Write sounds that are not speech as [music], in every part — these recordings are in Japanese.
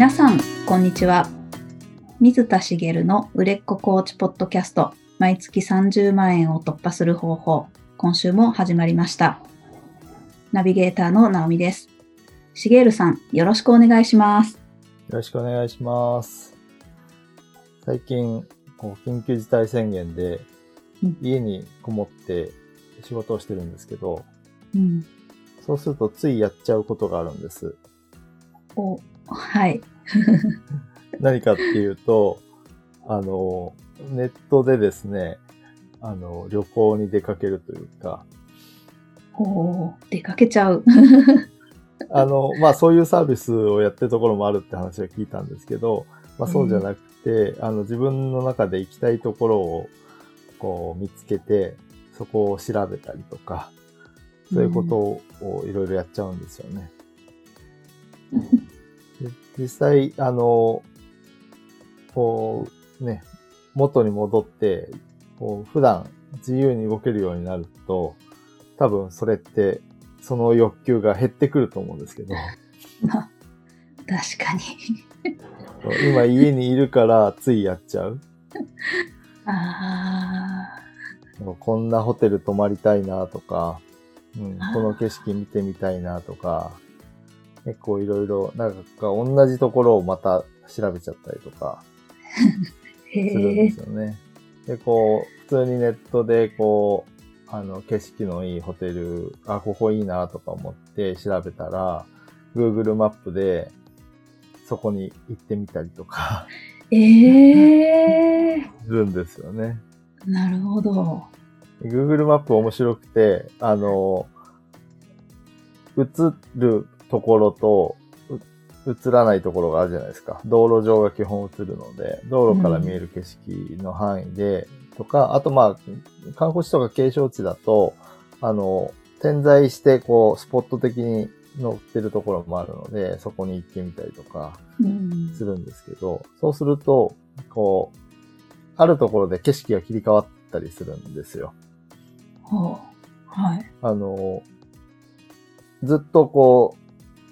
皆さん、こんにちは。水田茂の売れっ子コーチポッドキャスト、毎月30万円を突破する方法、今週も始まりました。ナビゲーターの直美です。茂さん、よろしくお願いします。よろしくお願いします。最近、こう緊急事態宣言でうん家にこもって仕事をしてるんですけど、うん、そうするとついやっちゃうことがあるんです。お、はい。何かっていうと、あの、ネットでですね、あの、旅行に出かけるというか、お出かけちゃう。あの、まあそういうサービスをやってるところもあるって話は聞いたんですけど、まあそうじゃなくて、あの自分の中で行きたいところをこう見つけて、そこを調べたりとか、そういうことをいろいろやっちゃうんですよね。で実際、あの、こうね、元に戻って、こう普段自由に動けるようになると、多分それってその欲求が減ってくると思うんですけど、ま [laughs] あ確かに。[laughs] 今家にいるからついやっちゃう。あこんなホテル泊まりたいなとか、うんこの景色見てみたいなとか、結構いろいろ、なんか同じところをまた調べちゃったりとかするんでえす。よね。で、こう、普通にネットでこう、あの、景色のいいホテル、あ、ここいいなとか思って調べたら、Google マップでそこに行ってみたりとかええ [laughs] するんですよね。なるほど。Google マップ面白くて、あの、映るところと、う映らないところがあるじゃないですか。道路上が基本映るので、道路から見える景色の範囲で、とか、あとまあ、観光地とか景勝地だと、あの、点在して、こう、スポット的に載ってるところもあるので、そこに行ってみたりとか、うんするんですけど、そうすると、こう、あるところで景色が切り替わったりするんですよ。ほうはい。あの、ずっとこう、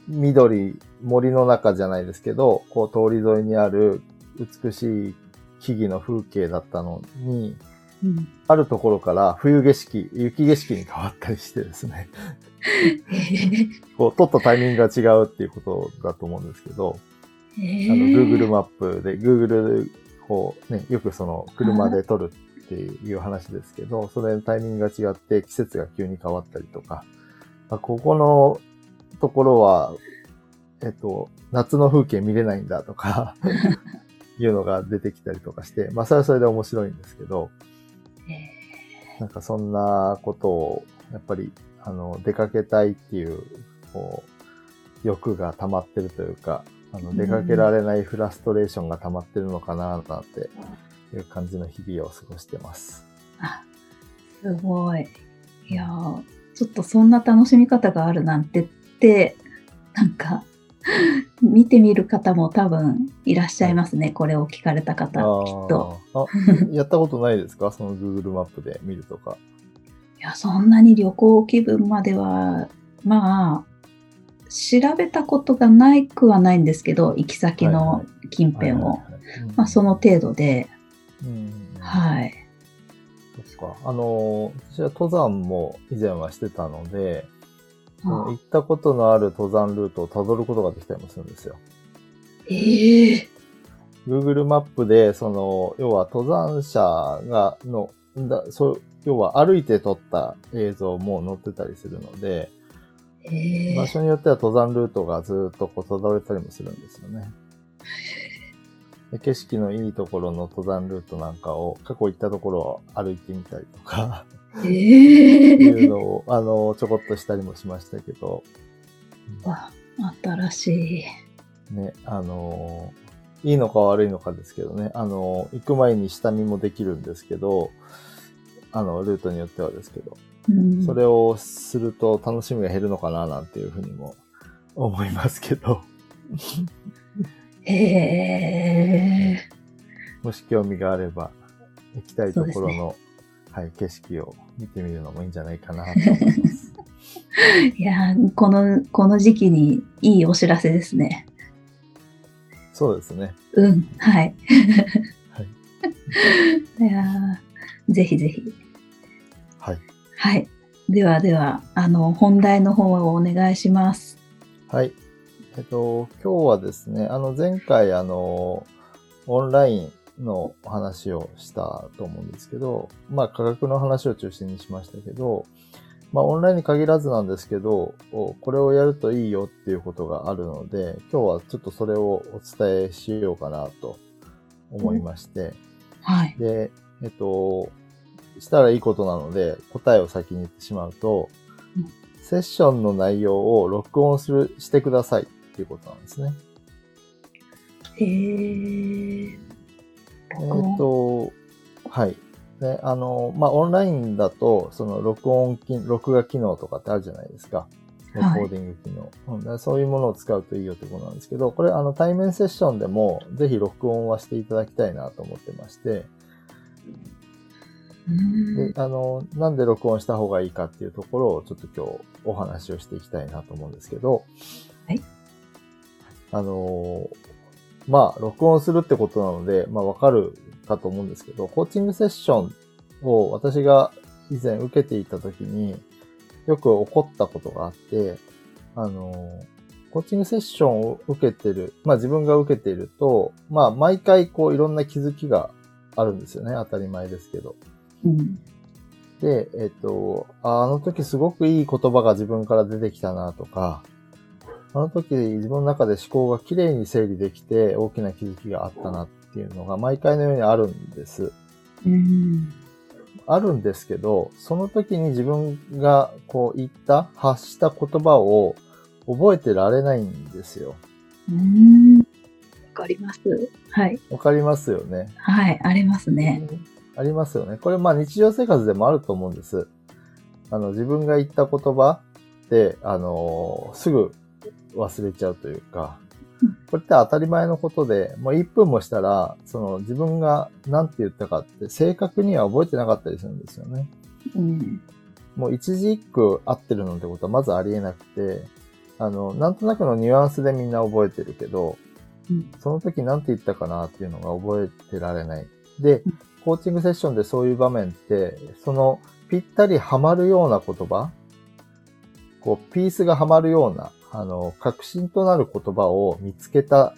緑、森の中じゃないですけど、こう通り沿いにある美しい木々の風景だったのに、うん、あるところから冬景色、雪景色に変わったりしてですね、え。こう、撮ったタイミングが違うっていうことだと思うんですけど、え。あの、Google マップで、Google で、こう、ね、よくその、車で撮るっていう話ですけど、それのタイミングが違って、季節が急に変わったりとか、あここのところは、えっと、夏の風景見れないんだとか、[laughs] いうのが出てきたりとかして、まあ、それはそれで面白いんですけど、えなんかそんなことを、やっぱり、あの、出かけたいっていう、こう、欲が溜まってるというか、あの、うん出かけられないフラストレーションが溜まってるのかな、なんていう感じの日々を過ごしてます。あすごい。いやーちょっとそんな楽しみ方があるなんてって、なんか、見てみる方も多分いらっしゃいますね。これを聞かれた方、きっと。やったことないですか？[laughs] その Google マップで見るとか。いや、そんなに旅行気分までは、まあ、調べたことがないくはないんですけど、行き先の近辺を。まあ、その程度で、うんはい。そっか。あの、私は登山も以前はしてたので、そのあ行ったことのある登山ルートを辿ることができたりもするんですよ。ええ。Google マップで、その、要は登山者が、の、だそう要は歩いて撮った映像も載ってたりするので、ええ。場所によっては登山ルートがずっとこう辿れたりもするんですよね。で景色のいいところの登山ルートなんかを過去行ったところを歩いてみたりとか、えいうえのを、あの、ちょこっとしたりもしましたけど、わ新しい。ね、あの、いいのか悪いのかですけどね、あの、行く前に下見もできるんですけど、あの、ルートによってはですけど、うん、それをすると楽しみが減るのかななんていうふうにも思いますけど、へえ。もし興味があれば、行きたいところの、はい、景色を見てみるのもいいんじゃないかなと思います。[laughs] いやーこの、この時期にいいお知らせですね。そうですね。うん、はい。はい。[laughs] いやーぜひぜひ。はい。はい。ではでは、あの、本題の方をお願いします。はい。えっと、今日はですね、あの、前回、あの、オンラインのお話をしたと思うんですけど、まあ、価格の話を中心にしましたけど、まあ、オンラインに限らずなんですけど、おこれをやるといいよっていうことがあるので、今日はちょっとそれをお伝えしようかなと思いまして、はい。で、えっと、したらいいことなので、答えを先に言ってしまうと、うんセッションの内容を録音する、してくださいっていうことなんですね。へー。えっと、はい。で、あの、まあ、オンラインだと、その録音機、録画機能とかってあるじゃないですか。レコはいーディング機能、うん。だからそういうものを使うといいよってことなんですけど、これ、あの、対面セッションでも、ぜひ録音はしていただきたいなと思ってまして、で、あの、なんで録音した方がいいかっていうところをちょっと今日お話をしていきたいなと思うんですけど、はい。あの、まあ、録音するってことなので、まあ、わかるかと思うんですけど、コーチングセッションを私が以前受けていた時によく起こったことがあって、あの、コーチングセッションを受けてる、まあ自分が受けていると、まあ毎回こういろんな気づきがあるんですよね。当たり前ですけど。うん。で、えっと、ああの時すごくいい言葉が自分から出てきたなとか、あの時自分の中で思考がきれいに整理できて大きな気づきがあったなっていうのが毎回のようにあるんです。うん。あるんですけど、その時に自分がこう言った、発した言葉を覚えてられないんですよ。うーん。わかります。はい。わかりますよね。はい。ありますね。ありますよね。これまあ日常生活でもあると思うんです。あの自分が言った言葉って、あのすぐ忘れちゃうというかうん、これって当たり前のことで、もう1分もしたら、その自分が何て言ったかって正確には覚えてなかったりするんですよね。うん。もう一字一句合ってるのってことはまずありえなくて、あの、なんとなくのニュアンスでみんな覚えてるけど、うん。その時何て言ったかなっていうのが覚えてられない。でうん、コーチングセッションでそういう場面って、そのぴったりはまるような言葉、こう、ピースがはまるような、あの、確信となる言葉を見つけた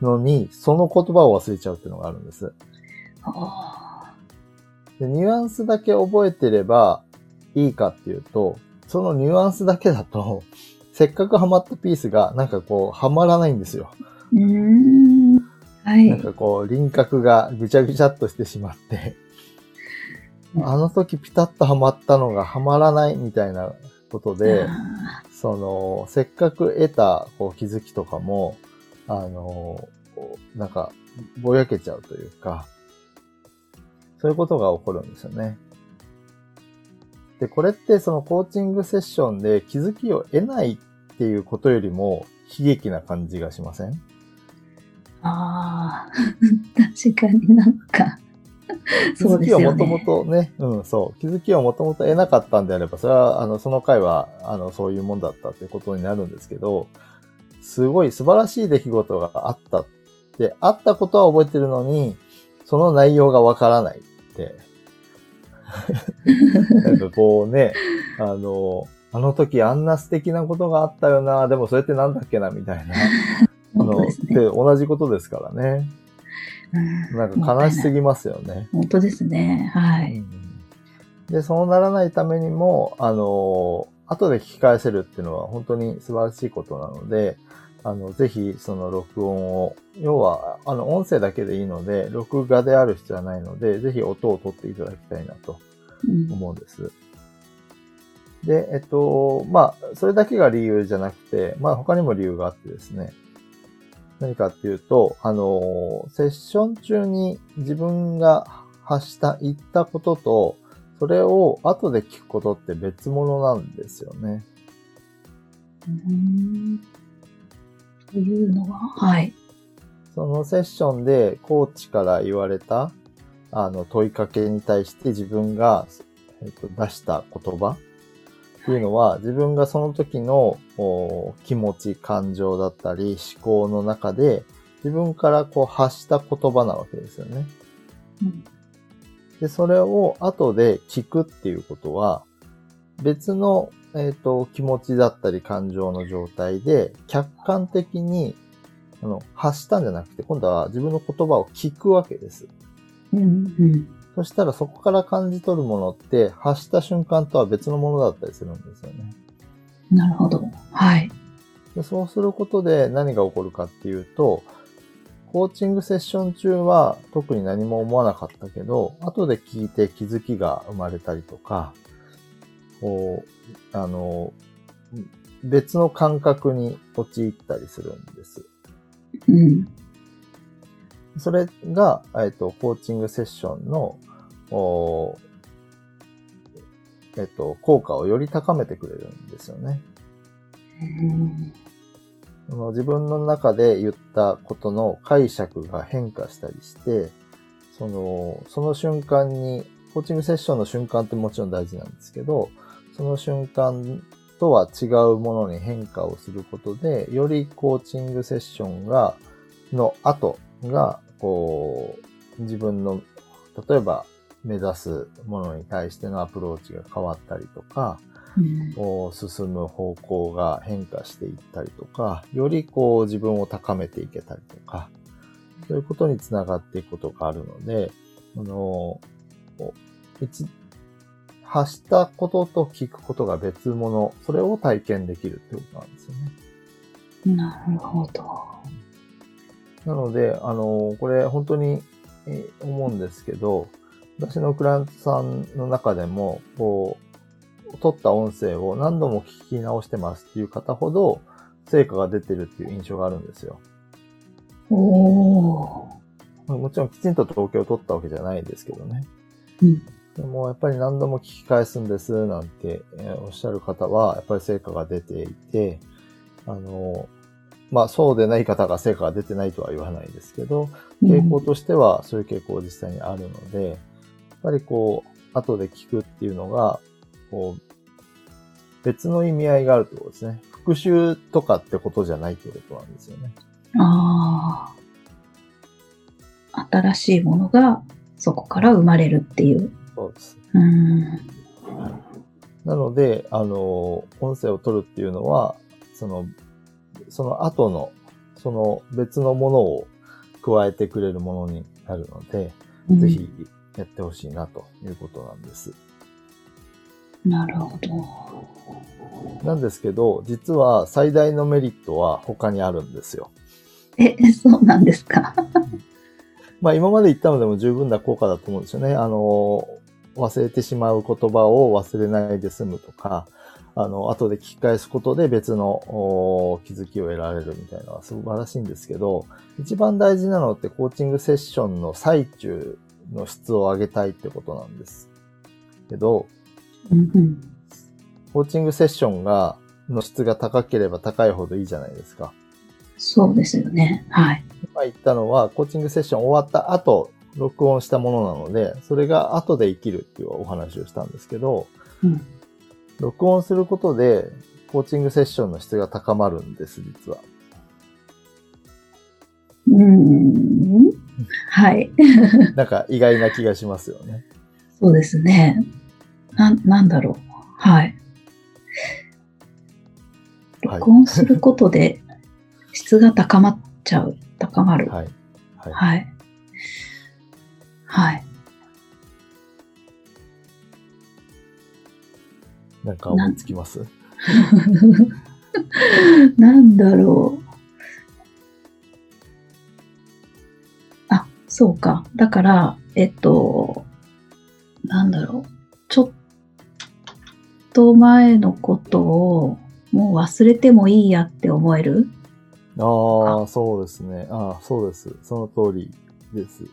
のに、その言葉を忘れちゃうっていうのがあるんです。あでニュアンスだけ覚えてればいいかっていうと、そのニュアンスだけだと、[laughs] せっかくハマったピースがなんかこう、はまらないんですよ。はい。なんかこう、輪郭がぐちゃぐちゃっとしてしまって、うんあの時ピタッとはまったのがはまらないみたいなことで、あその、せっかく得たこう気づきとかも、あの、なんか、ぼやけちゃうというか、そういうことが起こるんですよね。で、これってそのコーチングセッションで気づきを得ないっていうことよりも悲劇な感じがしません？ーあー。[laughs] 確かになんか、[laughs] 気づきを。もともとね、うん、そう。気づきをもともと得なかったんであれば、それは、あの、その回は、あの、そういうもんだったってことになるんですけど、すごい素晴らしい出来事があったって、あったことは覚えてるのに、その内容がわからないって。[laughs] なんかこうね、あの、あの時あんな素敵なことがあったよな、でもそれってなんだっけな、みたいな。あ本の、当ですね。で同じことですからね。うんなんか悲しすぎますよね。本当ですね。はい。で、そうならないためにも、あの、後で聞き返せるっていうのは本当に素晴らしいことなので、あの、ぜひその録音を、要は、あの、音声だけでいいので、録画である必要はないので、ぜひ音を取っていただきたいなとうん思うんです。で、えっと、まあ、それだけが理由じゃなくて、まあ、他にも理由があってですね、何かっていうと、あの、セッション中に自分が発した、言ったことと、それを後で聞くことって別物なんですよね。うんというのは、はい。そのセッションでコーチから言われた、あの、問いかけに対して自分が、えっと、出した言葉っていうのは、自分がその時の気持ち、感情だったり、思考の中で自分からこう発した言葉なわけですよね。で、それを後で聞くっていうことは、別の、えっ、と、気持ちだったり感情の状態で、客観的に、あの、発したんじゃなくて、今度は自分の言葉を聞くわけです。そしたらそこから感じ取るものって、発した瞬間とは別のものだったりするんですよね。なるほど。はい。でそうすることで何が起こるかっていうと、コーチングセッション中は特に何も思わなかったけど、後で聞いて気づきが生まれたりとか、こう、あの、別の感覚に陥ったりするんです。うん。それが、えっと、コーチングセッションの、おえっと、効果をより高めてくれるんですよね。うんその自分の中で言ったことの解釈が変化したりして、その、その瞬間に、コーチングセッションの瞬間ってもちろん大事なんですけど、その瞬間とは違うものに変化をすることで、よりコーチングセッションが、の後が、こう、自分の、例えば目指すものに対してのアプローチが変わったりとか、進む方向が変化していったりとか、よりこう自分を高めていけたりとか、そういうことにつながっていくことがあるので、あの、一発したことと聞くことが別物、それを体験できるってことなんですよね。なるほど。なので、あの、これ本当にえー思うんですけど、私のクライアントさんの中でも、こう、撮った音声を何度も聞き直してますっていう方ほど、成果が出てるっていう印象があるんですよ。おもちろんきちんと統計を取ったわけじゃないですけどね。うん。でもやっぱり何度も聞き返すんですなんてえーおっしゃる方は、やっぱり成果が出ていて、あの、まあそうでない方が成果が出てないとは言わないですけど、傾向としてはそういう傾向実際にあるので、やっぱりこう、後で聞くっていうのが、こう、別の意味合いがあるってことですね。復習とかってことじゃないってことなんですよね。ああ。新しいものがそこから生まれるっていう。そうです。うん。なので、あの、音声を取るっていうのは、その、その後の、その別のものを加えてくれるものになるので、ぜひやってほしいなということなんです。なるほど。なんですけど、実は最大のメリットは他にあるんですよ。え、そうなんですか？[laughs] まあ今まで言ったのでも十分な効果だと思うんですよね。あの、忘れてしまう言葉を忘れないで済むとか、あの、後で聞き返すことで別のお気づきを得られるみたいなのは素晴らしいんですけど、一番大事なのってコーチングセッションの最中の質を上げたいってことなんです。けど。コーチングセッションが、の質が高ければ高いほどいいじゃないですか。そうですよね。はい。今言ったのは、コーチングセッション終わった後、録音したものなので、それが後で生きるっていうお話をしたんですけど、うん。録音することで、コーチングセッションの質が高まるんです、実は。うん。はい。[laughs] [laughs] なんか意外な気がしますよね。そうですね。な、なんだろう。はい。はい録音することで質が高まっちゃう。高まる。はい。はい。はい。はい。なんか思いつきます？[laughs] なんだろう。あ、そうか。だから、えっと、なんだろう。ちょっと前のことをもう忘れてもいいやって思える？ああ、そうですね。ああ、そうです。その通りです。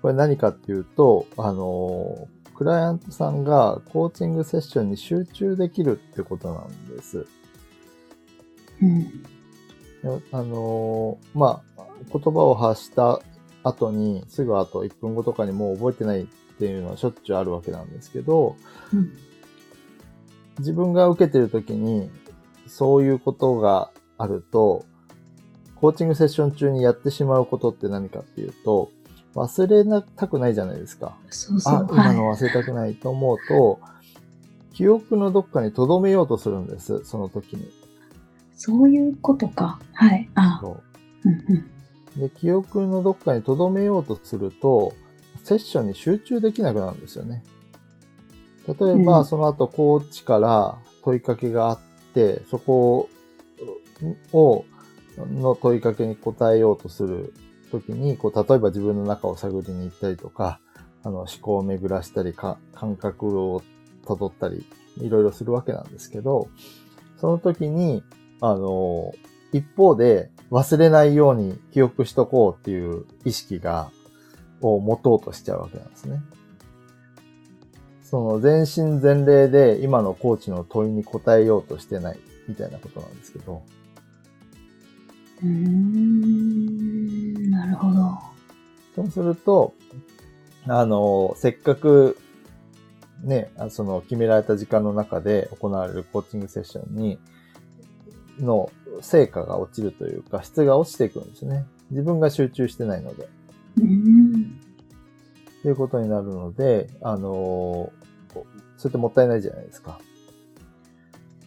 これ何かっていうと、あのークライアントさんがコーチングセッションに集中できるってことなんです。うん。であのーまあ、言葉を発した後に、すぐ後、1分後とかにもう覚えてないっていうのはしょっちゅうあるわけなんですけど、うん自分が受けてる時に、そういうことがあると、コーチングセッション中にやってしまうことって何かっていうと、忘れなたくないじゃないですか。そうそう。あ、今の忘れたくないと思うと、記憶のどっかに留めようとするんです、その時に。そういうことか。はい。あ、そううんうん。で、記憶のどっかに留めようとすると、セッションに集中できなくなるんですよね。例えば、うんその後、コーチから問いかけがあって、そこを、の問いかけに答えようとするときに、こう、例えば自分の中を探りに行ったりとか、あの、思考を巡らしたり、感覚を辿ったり、いろいろするわけなんですけど、その時に、あの、一方で忘れないように記憶しとこうっていう意識が、を持とうとしちゃうわけなんですね。その全身全霊で今のコーチの問いに答えようとしてないみたいなことなんですけど、うーん。なるほど。そうすると、あの、せっかく、ね、あその決められた時間の中で行われるコーチングセッションに、の成果が落ちるというか、質が落ちていくんですね。自分が集中してないので。うーん。ということになるので、あのそれってもったいないじゃないですか。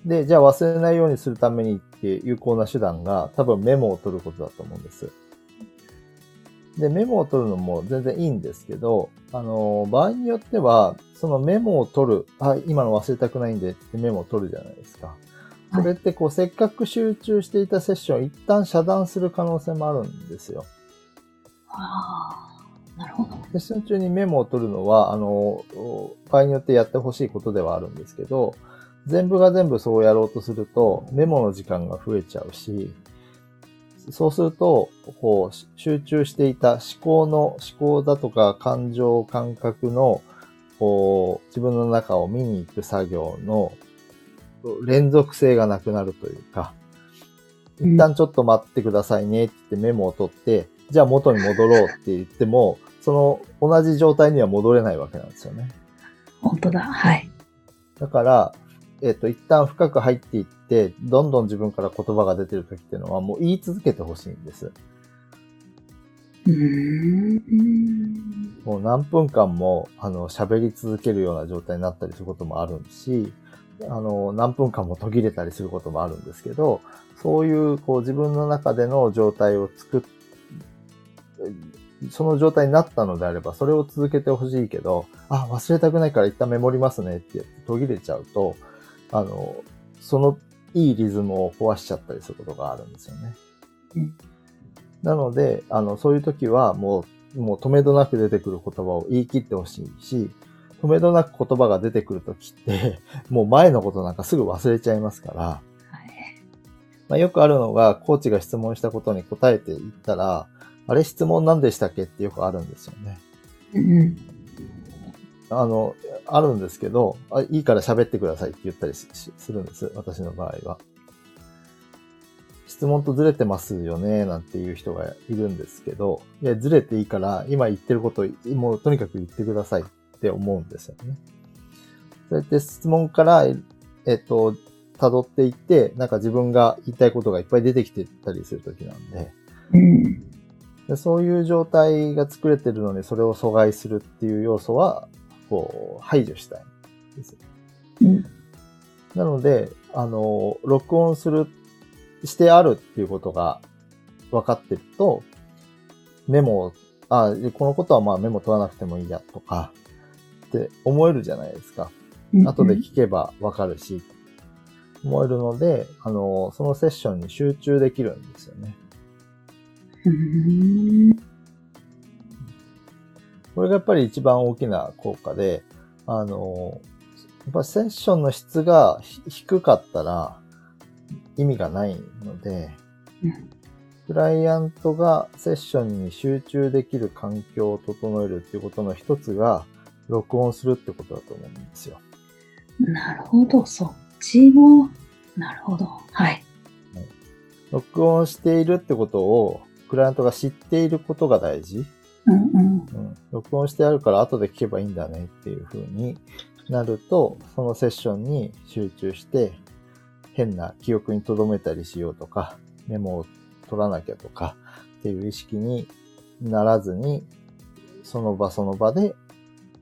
で、じゃあ忘れないようにするためにって有効な手段が多分メモを取ることだと思うんです。で、メモを取るのも全然いいんですけど、あの場合によっては、そのメモを取る、あ、今の忘れたくないんでってメモを取るじゃないですか。それってこう、せっかく集中していたセッションを一旦遮断する可能性もあるんですよ。ああ。なるほど。セッション中にメモを取るのは、あの、場合によってやってほしいことではあるんですけど、全部が全部そうやろうとすると、メモの時間が増えちゃうし、そうすると、こう、し集中していた思考の、思考だとか感情、感覚の、こう、自分の中を見に行く作業の連続性がなくなるというか、一旦ちょっと待ってくださいねって言ってメモを取って、じゃあ元に戻ろうって言っても、その同じ状態には戻れないわけなんですよね。本当だ。はい。だから、えっ、と、一旦深く入っていって、どんどん自分から言葉が出てる時っていうのはもう言い続けてほしいんです。もう何分間も、あの、喋り続けるような状態になったりすることもあるし、あの、何分間も途切れたりすることもあるんですけど、そういう、こう、自分の中での状態を作っ、その状態になったのであれば、それを続けてほしいけど、あ、忘れたくないから一旦メモりますねって途切れちゃうと、あの、そのいいリズムを壊しちゃったりすることがあるんですよね。うんなので、あの、そういう時はもう、もう止めどなく出てくる言葉を言い切ってほしいし、止めどなく言葉が出てくる時って、[laughs] もう前のことなんかすぐ忘れちゃいますから、はい。まあ、よくあるのが、コーチが質問したことに答えていったら、あれ質問何でしたっけってよくあるんですよね。うんうん。あの、あるんですけど、あいいから喋ってくださいって言ったりするんです。私の場合は。質問とずれてますよね、なんていう人がいるんですけど、いや、ずれていいから、今言ってることを、もうとにかく言ってくださいって思うんですよね。そうやって質問から、えっと、辿っていって、なんか自分が言いたいことがいっぱい出てきてたりするときなんで、うん。でそういう状態が作れてるのにそれを阻害するっていう要素は、こう、排除したいんです。うん。なので、あの、録音する、してあるっていうことが分かってると、メモを、あ、このことはまあメモ取らなくてもいいやとか、って思えるじゃないですか。うん後で聞けば分かるし、思えるので、あの、そのセッションに集中できるんですよね。これがやっぱり一番大きな効果で、あの、やっぱセッションの質がひ低かったら意味がないので、うんクライアントがセッションに集中できる環境を整えるっていうことの一つが、録音するってことだと思うんですよ。なるほど。そっちの、なるほど。はい。録音しているってことを、クライアントが知っていることが大事。うんうん。録音してあるから後で聞けばいいんだねっていう風になると、そのセッションに集中して、変な記憶に留めたりしようとか、メモを取らなきゃとかっていう意識にならずに、その場その場で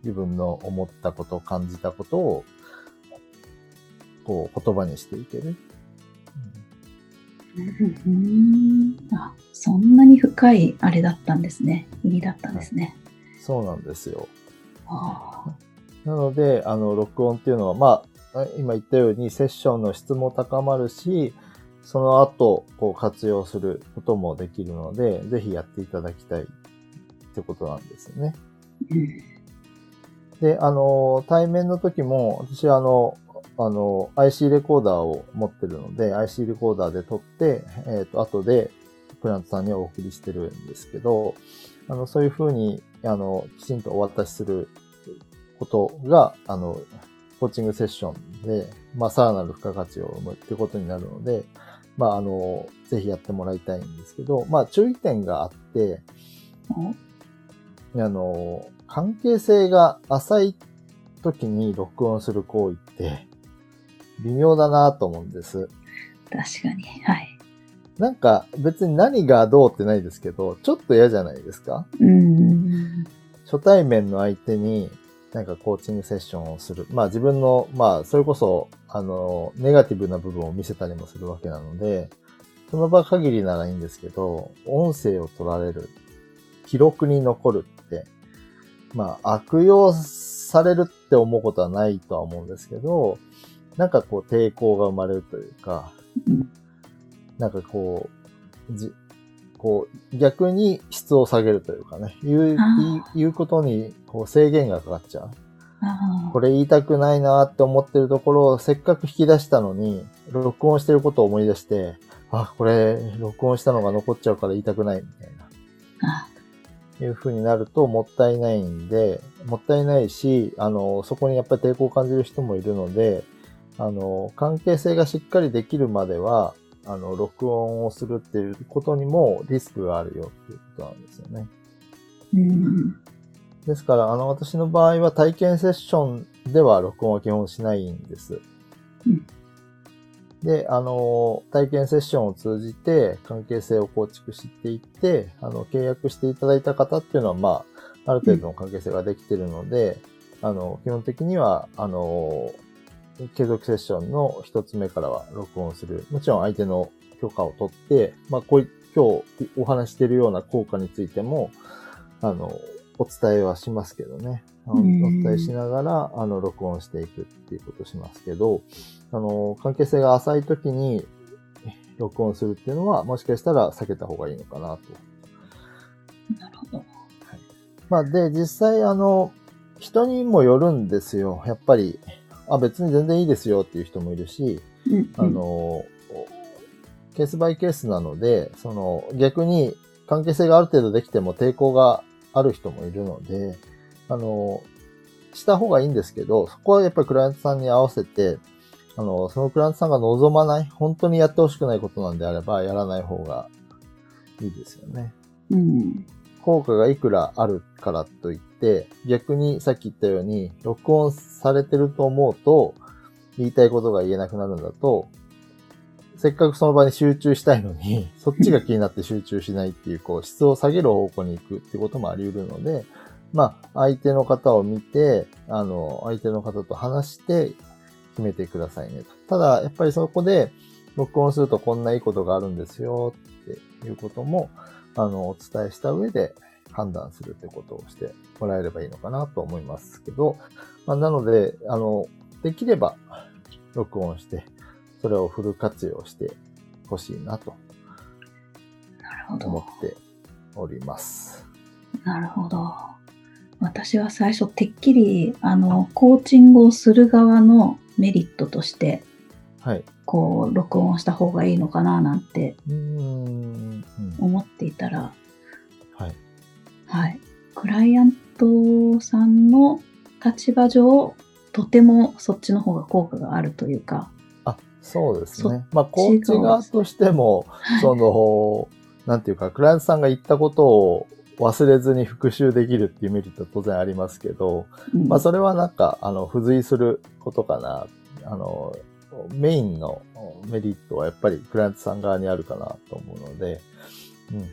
自分の思ったこと、感じたことを、こう言葉にしていける。うんあそんなに深いあれだったんですね。意味だったんですね。そうなんですよ。あなので、あの、録音っていうのは、まあ、今言ったようにセッションの質も高まるし、その後、こう活用することもできるので、ぜひやっていただきたいってことなんですよね。うんで、あの、対面の時も、私あの、あの、IC レコーダーを持ってるので、IC レコーダーで撮って、えっ、と、後で、クラントさんにお送りしてるんですけど、あの、そういうふうに、あの、きちんとお渡しすることが、あの、コーチングセッションで、まあ、さらなる付加価値を生むってことになるので、まあ、あの、ぜひやってもらいたいんですけど、まあ、注意点があって、おあの、関係性が浅い時に録音する行為って、微妙だなと思うんです。確かに。はい。なんか別に何がどうってないですけど、ちょっと嫌じゃないですか？うん。初対面の相手になんかコーチングセッションをする。まあ自分の、まあそれこそ、あの、ネガティブな部分を見せたりもするわけなので、その場限りならいいんですけど、音声を取られる、記録に残るって、まあ悪用されるって思うことはないとは思うんですけど、なんかこう抵抗が生まれるというか、うんなんかこう、じ、こう、逆に質を下げるというかね、言う、言あうことにこう制限がかかっちゃう。あこれ言いたくないなって思ってるところをせっかく引き出したのに、録音してることを思い出して、あ、これ録音したのが残っちゃうから言いたくないみたいな。あいう風になるともったいないんで、もったいないし、あの、そこにやっぱり抵抗を感じる人もいるので、あの、関係性がしっかりできるまでは、あの、録音をするっていうことにもリスクがあるよっていうことなんですよね。うん。ですから、あの、私の場合は体験セッションでは録音は基本しないんです。うんで、あの、体験セッションを通じて関係性を構築していって、あの、契約していただいた方っていうのは、まあ、ある程度の関係性ができているので、あの、基本的には、あの、継続セッションの一つ目からは録音する。もちろん相手の許可を取って、まあ、こうい今日お話しているような効果についても、あの、お伝えはしますけどね。おうん伝えしながら、あの、録音していくっていうことをしますけど、あの、関係性が浅い時に録音するっていうのは、もしかしたら避けた方がいいのかなと。なるほど。まあ、で、実際、あの、人にもよるんですよ。やっぱり、あ、別に全然いいですよっていう人もいるし、うん。あの、ケースバイケースなので、その逆に関係性がある程度できても抵抗がある人もいるので、あの、した方がいいんですけど、そこはやっぱりクライアントさんに合わせて、あの、そのクライアントさんが望まない、本当にやってほしくないことなんであれば、やらない方がいいですよね。うん。効果がいくらあるからといって、逆にさっき言ったように、録音されてると思うと、言いたいことが言えなくなるんだと、せっかくその場に集中したいのに、そっちが気になって集中しないっていう、こう、質を下げる方向に行くってこともあり得るので、まあ、相手の方を見て、あの、相手の方と話して決めてくださいねと。ただ、やっぱりそこで、録音するとこんないいことがあるんですよっていうことも、あの、お伝えした上で判断するってことをしてもらえればいいのかなと思いますけど、まあ、なので、あの、できれば録音して、それをフル活用してほしいなと。思っております。なるほど。私は最初、てっきり、あの、コーチングをする側のメリットとして、はい。こう、録音した方がいいのかななんて思っていたら、はい。はい。クライアントさんの立場上、とてもそっちの方が効果があるというか、あ、そうですそね。まあ、コーチ側としても、その、なんていうか、クライアントさんが言ったことを忘れずに復習できるっていうメリットは当然ありますけど、うんまあ、それはなんか、あの、付随することかな。あの、メインのメリットはやっぱりクライアントさん側にあるかなと思うので、うん、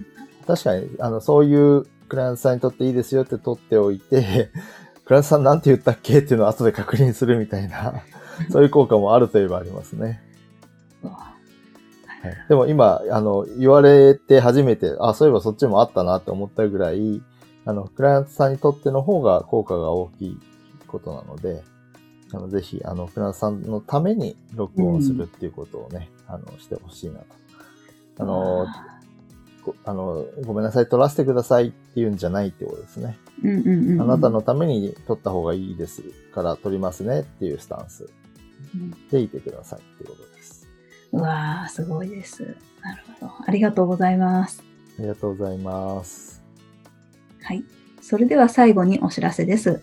確かに、あの、そういうクライアントさんにとっていいですよって取っておいて、[laughs] クライアントさんなんて言ったっけっていうのを後で確認するみたいな、そういう効果もあるといえばありますね。はい、でも今、あの、言われて初めて、あ、そういえばそっちもあったなって思ったぐらい、あの、クライアントさんにとっての方が効果が大きいことなので、あの、ぜひ、あの、クライアントさんのために録音するっていうことをね、うん、あの、してほしいなと。あの、あの、ごめんなさい、撮らせてくださいっていうんじゃないってことですね。うんうんうんうん、あなたのために撮った方がいいですから撮りますねっていうスタンスでいてくださいっていうことです。うわー、すごいです。なるほど。ありがとうございます。ありがとうございます。はい。それでは最後にお知らせです。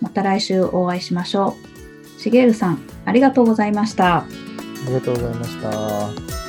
また来週お会いしましょう。しげるさん、ありがとうございました。ありがとうございました。